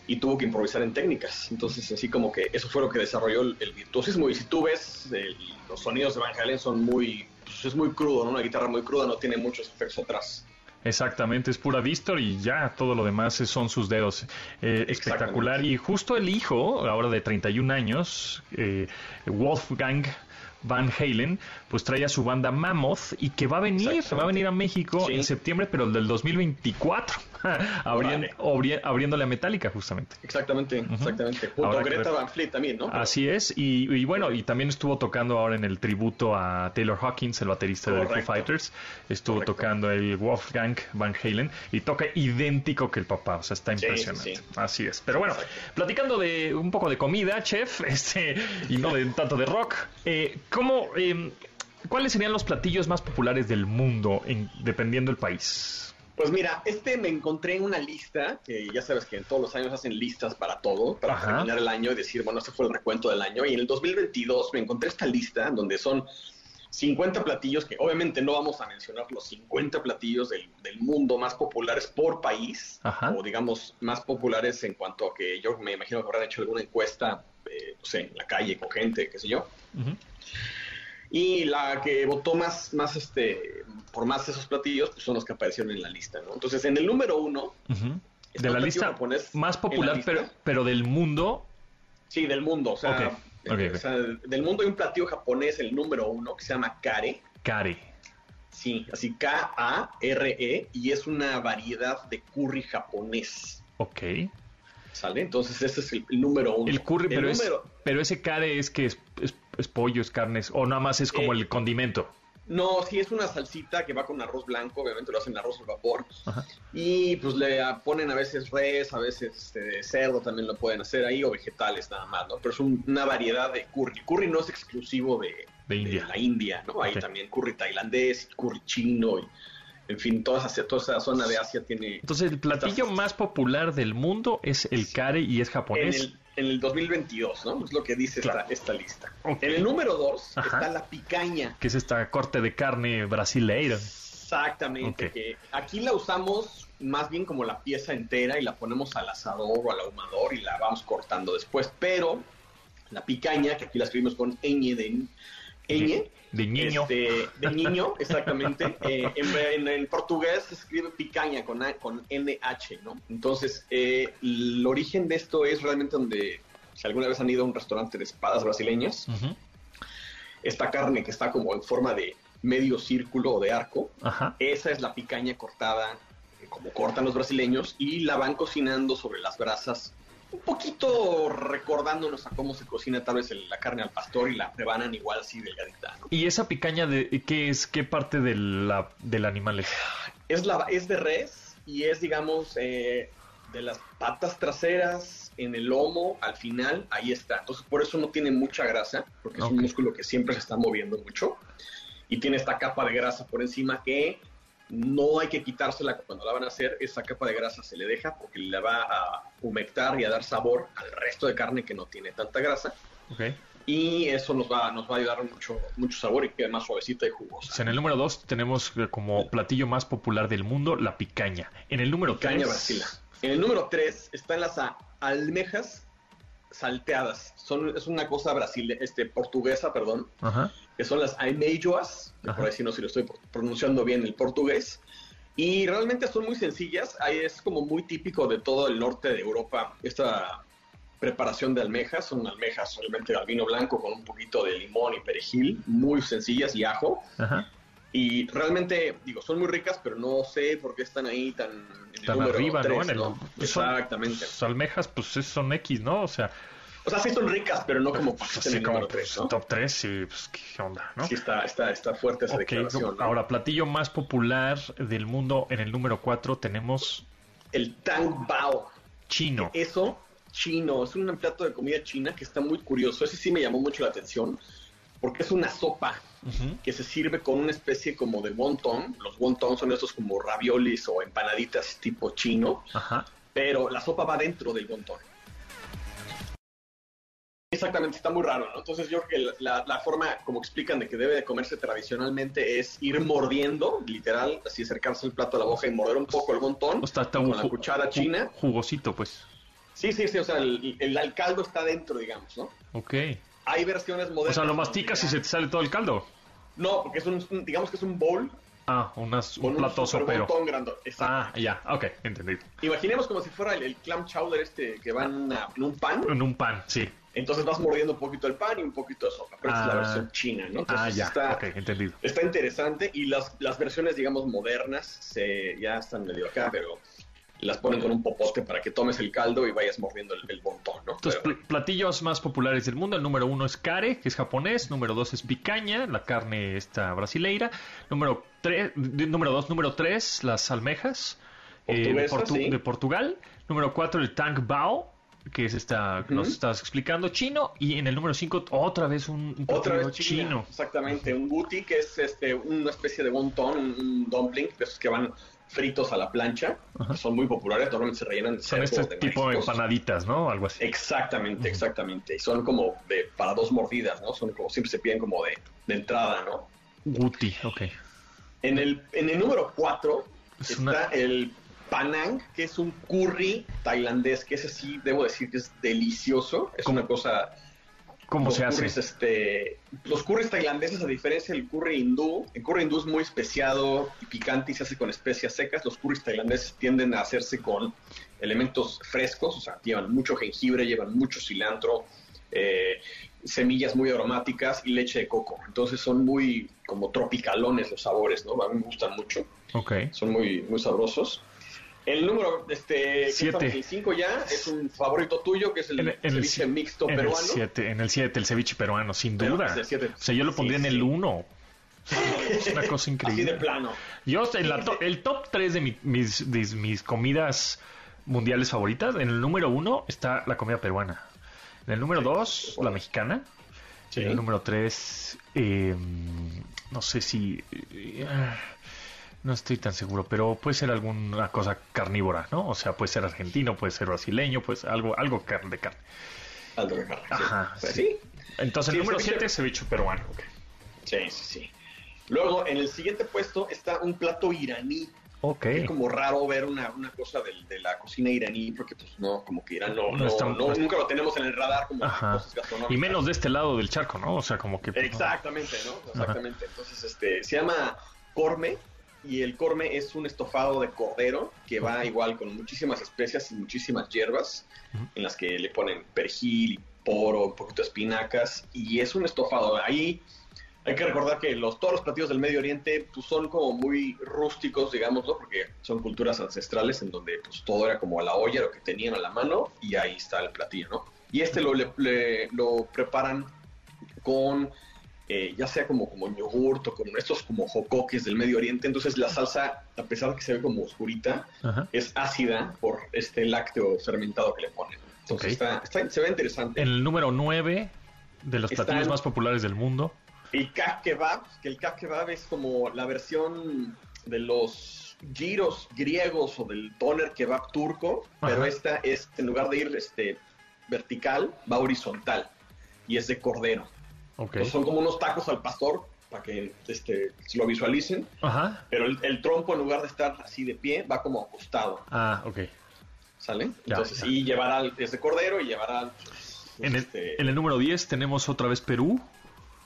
Y tuvo que improvisar en técnicas. Entonces, así como que eso fue lo que desarrolló el, virtuosismo. Y si tú ves, los sonidos de Van Halen son muy. Pues es muy crudo, ¿no? Una guitarra muy cruda, no tiene muchos efectos atrás. Exactamente, es pura Distor y ya todo lo demás son sus dedos. Eh, espectacular. Y justo el hijo, ahora de 31 años, eh, Wolfgang Van Halen, pues trae a su banda Mammoth y que va a venir, va a venir a México en septiembre, pero del 2024, abriéndole a Metallica justamente. Exactamente, exactamente. Junto a Greta Van Fleet también, ¿no? Así es, y, bueno, y también estuvo tocando ahora en el tributo a Taylor Hawkins, el baterista de Foo Fighters, estuvo tocando el Wolfgang Van Halen y toca idéntico que el papá, o sea, está impresionante. Así es. Pero bueno, platicando de un poco de comida, chef, este, y no de tanto de rock, eh, ¿Cómo, em, ¿Cuáles serían los platillos más populares del mundo, en, dependiendo del país? Pues mira, este me encontré en una lista, que ya sabes que todos los años hacen listas para todo, para terminar el año y decir, bueno, este fue el recuento del año. Y en el 2022 me encontré esta lista donde son 50 platillos, que obviamente no vamos a mencionar los 50 platillos del, mundo más populares por país, o digamos más populares en cuanto a que yo me imagino que habrán hecho alguna encuesta, eh, no sé, en la calle con gente, qué sé yo. Y la que votó más, más este, por más de esos platillos, pues son los que aparecieron en la lista, ¿no? Entonces, en el número uno, de la lista más popular, pero, pero del mundo. Sí, del mundo, o sea, eh, del mundo hay un platillo japonés, el número uno, que se llama kare. Kare. Sí, así K-A-R-E, y es una variedad de curry japonés. Ok. ¿Sale? Entonces ese es el, número uno. El curry, pero, pero ese kare es que es, es, pollo, es carnes, o nada más es como eh, el condimento. No, sí es una salsita que va con arroz blanco, obviamente lo hacen arroz al vapor. Y pues le ponen a veces res, a veces este, cerdo también lo pueden hacer ahí, o vegetales nada más, ¿no? Pero es una variedad de curry. Curry no es exclusivo de, India. la India, ¿no? Hay también curry tailandés, curry chino, y, en fin, toda esa, toda esa zona de Asia tiene... Entonces el platillo más popular del mundo es el kare y es japonés en el 2022, ¿no? Es lo que dice esta, lista. En el número 2 está la picaña. Que es esta corte de carne brasileira. Exactamente. Que aquí la usamos más bien como la pieza entera y la ponemos al asador o al ahumador y la vamos cortando después. Pero la picaña, que aquí la escribimos con ñ de ñ, de niño. Este, de niño, exactamente. Eh, en, portugués se escribe picaña con, con NH, ¿no? Entonces, eh, el origen de esto es realmente donde, si alguna vez han ido a un restaurante de espadas brasileñas, esta carne que está como en forma de medio círculo o de arco, esa es la picaña cortada, como cortan los brasileños, y la van cocinando sobre las brasas un poquito recordándonos a cómo se cocina tal vez la carne al pastor y la rebanan igual así delgadita. ¿Y esa picaña de qué es? ¿Qué parte de la, del animal es? Es, la, es de res y es, digamos, eh, de las patas traseras, en el lomo, al final, ahí está. Entonces, por eso no tiene mucha grasa, porque es un músculo que siempre se está moviendo mucho. Y tiene esta capa de grasa por encima que no hay que quitársela cuando la van a hacer. Esa capa de grasa se le deja porque le va a humectar y a dar sabor al resto de carne que no tiene tanta grasa. Y eso nos va, nos va a ayudar mucho, mucho sabor y queda más suavecita y jugosa. en el número 2 tenemos como platillo más popular del mundo la picaña. En el número 3... En el número 3 están las almejas salteadas. Son, es una cosa brasileña, este, portuguesa, perdón, que son las almejoas, por ahí si no si lo estoy pronunciando bien el portugués. Y realmente son muy sencillas. Ahí es como muy típico de todo el norte de Europa esta preparación de almejas. Son almejas realmente al vino blanco con un poquito de limón y perejil, muy sencillas y ajo. Y realmente, digo, son muy ricas, pero no sé por qué están ahí tan, en arriba, ¿no? Exactamente. Son, almejas, pues son X, ¿no? O sea. O sea, sí son ricas, pero no como pues, 3, ¿no? Top 3, sí, pues qué onda, ¿no? Sí, está, está, está fuerte esa declaración. Ahora, platillo más popular del mundo en el número 4 tenemos... El Tang Bao. Chino. Eso, chino. Es un plato de comida china que está muy curioso. Ese sí me llamó mucho la atención porque es una sopa que se sirve con una especie como de wonton. Los wonton son estos como raviolis o empanaditas tipo chino, pero la sopa va dentro del wonton. Exactamente, está muy raro, ¿no? Entonces yo creo que la, forma como explican de que debe de comerse tradicionalmente es ir mordiendo, literal, así acercarse el plato a la boca y morder un poco el montón con la cuchara china. Jugosito, pues. Sí, sí, sí, o sea, el, el, caldo está dentro, digamos, ¿no? Ok. Hay versiones modernas. O sea, lo masticas y se te sale todo el caldo. No, porque es un, digamos que es un bowl. Ah, unas, un plato sopero. Ah, ya, ok, entendido. Imaginemos como si fuera el, clam chowder este que va en, un pan. En un pan, sí. Entonces vas mordiendo un poquito el pan y un poquito de sopa. Pero es la ah. versión china, ¿no? ah, ya, está, ok, entendido. Está interesante y las, las versiones, digamos, modernas se, ya están medio acá, pero las ponen con un popote para que tomes el caldo y vayas mordiendo el, el montón, ¿no? Entonces, platillos más populares del mundo, el número uno es care, que es japonés, número dos es picaña, la carne esta brasileira, número tres, número dos, número tres, las almejas eh, de, Portugal, número cuatro el tang bao, que es esta que nos estás explicando, chino, y en el número cinco otra vez un, otra vez chino. Exactamente, un guti que es este una especie de wonton, un, un dumpling, de esos que van fritos a la plancha, son muy populares, normalmente se rellenan de Son este tipo de empanaditas, ¿no? Algo así. Exactamente, exactamente. Y son como de para dos mordidas, ¿no? Son como siempre se piden como de, entrada, ¿no? Guti, ok. En el, en el número 4 está el Panang, que es un curry tailandés, que ese sí debo decir que es delicioso. Es una cosa ¿Cómo se hace? este, los curries tailandeses, a diferencia del curry hindú, el curry hindú es muy especiado y picante y se hace con especias secas. Los curries tailandeses tienden a hacerse con elementos frescos, o sea, llevan mucho jengibre, llevan mucho cilantro, eh, semillas muy aromáticas y leche de coco. Entonces son muy como tropicalones los sabores, ¿no? A mí me gustan mucho. Ok. Son muy, muy sabrosos. El número este, 5 ya es un favorito tuyo, que es el, ceviche mixto peruano. en el 7, el ceviche peruano, sin duda. o sea, yo lo pondría en el 1. Es una cosa increíble. Así de plano. Yo, en la el top 3 de, mis, mis comidas mundiales favoritas, en el número 1 está la comida peruana. En el número 2, la mexicana. En el número 3, eh, no sé si... Eh, no estoy tan seguro, pero puede ser alguna cosa carnívora, ¿no? O sea, puede ser argentino, puede ser brasileño, pues algo, algo carne de carne. Algo de carne. Ajá, pues sí. Entonces, el número 7 es ceviche peruano. Sí, sí, sí. Luego, en el siguiente puesto está un plato iraní. Ok. Es como raro ver una, una cosa de, de, la cocina iraní, porque pues no, como que Irán no, no, nunca lo tenemos en el radar como cosas. Y menos de este lado del charco, ¿no? O sea, como que... Pues, Exactamente, ¿no? Exactamente. Entonces, este, se llama Corme, y el corme es un estofado de cordero que va igual con muchísimas especias y muchísimas hierbas en las que le ponen perejil, poro, un poquito de espinacas y es un estofado. Ahí hay que recordar que los, todos los platillos del Medio Oriente pues, son como muy rústicos, digamos, ¿no? Porque son culturas ancestrales en donde pues, todo era como a la olla, lo que tenían a la mano, y ahí está el platillo, ¿no? Y este lo, lo preparan con eh, ya sea como, como yogurt o con estos como jocoques del Medio Oriente. Entonces la salsa, a pesar de que se ve como oscurita, es ácida por este lácteo fermentado que le ponen. Entonces está, se ve interesante. En el número 9 de los platillos más populares del mundo. El kebab, que el kebab es como la versión de los giros griegos o del toner kebab turco, pero esta es, en lugar de ir este, vertical, va horizontal y es de cordero son como unos tacos al pastor, para que este, lo visualicen. Ajá. Pero el, trompo, en lugar de estar así de pie, va como acostado. Ah, ok. ¿Sale? Entonces, y llevará, es de cordero y llevará... Pues, en, el, este, en el número 10 tenemos otra vez Perú.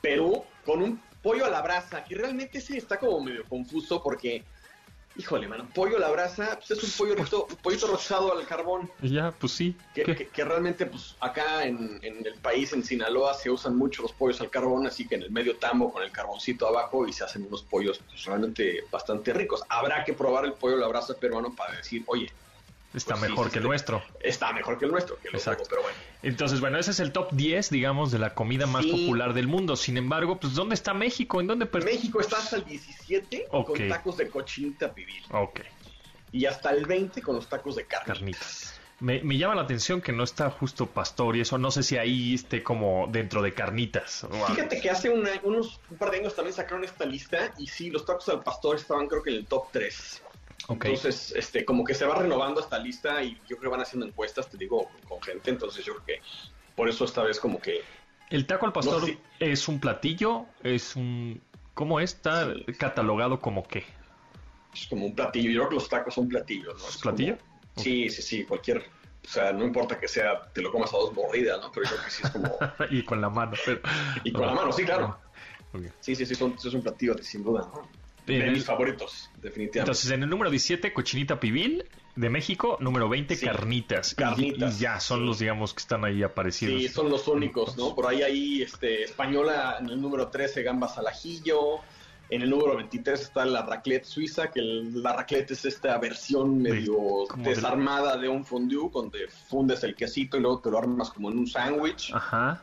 Perú, con un pollo a la brasa, que realmente sí está como medio confuso porque Híjole, mano, pollo a la brasa, pues es un pollo roto, un pollito rosado al carbón. Ya, pues sí. Que, realmente, pues acá en, el país, en Sinaloa, se usan mucho los pollos al carbón, así que en el medio tambo con el carboncito abajo y se hacen unos pollos pues, realmente bastante ricos. Habrá que probar el pollo a la brasa peruano para decir, oye, Está pues mejor que el nuestro. Está mejor que el nuestro, que Exacto. pero bueno. Entonces, bueno, ese es el top 10, digamos, de la comida más popular del mundo. Sin embargo, pues, ¿dónde está México? ¿En dónde México está hasta el 17 con tacos de cochinita pibil. Ok. Y hasta el 20 con los tacos de carnitas. carnitas. Me, llama la atención que no está justo pastor y eso. No sé si ahí esté como dentro de carnitas. Fíjate que hace unos un par de años también sacaron esta lista y sí, los tacos al pastor estaban creo que en el top 3. Entonces, este, como que se va renovando esta lista y yo creo que van haciendo encuestas, te digo, con gente. Entonces, yo creo que por eso esta vez como que... ¿El taco al pastor es un platillo? ¿Es un... ¿Cómo está catalogado como qué? Es como un platillo. Yo creo que los tacos son platillos, ¿no? ¿Es platillo? Sí, sí, sí. Cualquier... O sea, no importa que sea, te lo comas a dos mordidas, ¿no? Pero yo creo que sí es como... y con la mano, pero... Y con la mano, sí, claro. Sí, sí, sí, son, es un platillo, sin duda, ¿no? De mis favoritos, definitivamente. Entonces, en el número 17, Cochinita Pibil de México. Número 20, Carnitas. Carnitas. Y, ya, son los, digamos, que están ahí aparecidos. Sí, son los únicos, ¿no? Por ahí hay este, Española en el número 13, Gambas al ajillo. En el número 23 está la raclette suiza, que la raclette es esta versión medio desarmada de... un fondue, donde fundes el quesito y luego te lo armas como en un sándwich. Ajá.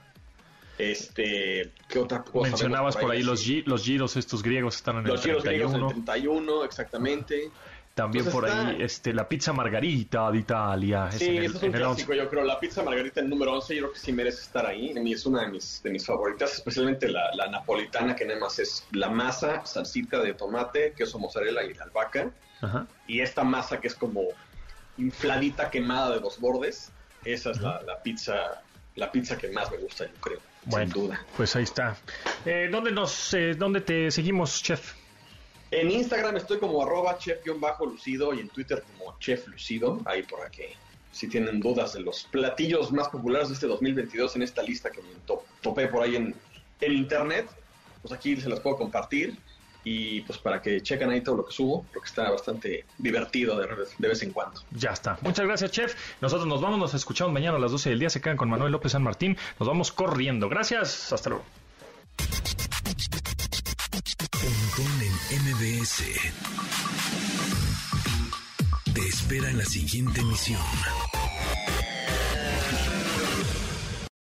Este, ¿qué otra cosa? Mencionabas por ahí, los, los giros estos griegos están en los el 31. Los giros griegos en el 31, exactamente. También por ahí este, la pizza margarita de Italia. Sí, eso es un clásico, yo creo. La pizza margarita en número 11 yo creo que sí merece estar ahí. Es una de mis, de mis favoritas, especialmente la, la napolitana, que nada más es la masa, salsita de tomate, queso mozzarella y albahaca. Ajá. Y esta masa que es como infladita, quemada de los bordes. Esa es la, la, pizza la pizza que más me gusta, yo creo. Bueno, sin duda. Pues ahí está. Eh, ¿dónde, nos, eh, ¿Dónde te seguimos, chef? En Instagram estoy como arroba chef-lucido y en Twitter como chef lucido. Ahí por aquí. Si tienen dudas de los platillos más populares de este 2022 en esta lista que me topé por ahí en, en internet, pues aquí se las puedo compartir y pues para que chequen ahí todo lo que subo, porque está bastante divertido de, vez en cuando. Ya está. Muchas gracias, chef. Nosotros nos vamos, nos escuchamos mañana a las 12 del día. Se quedan con Manuel López San Martín. Nos vamos corriendo. Gracias. Hasta luego. en MBS. Te espera en la siguiente emisión.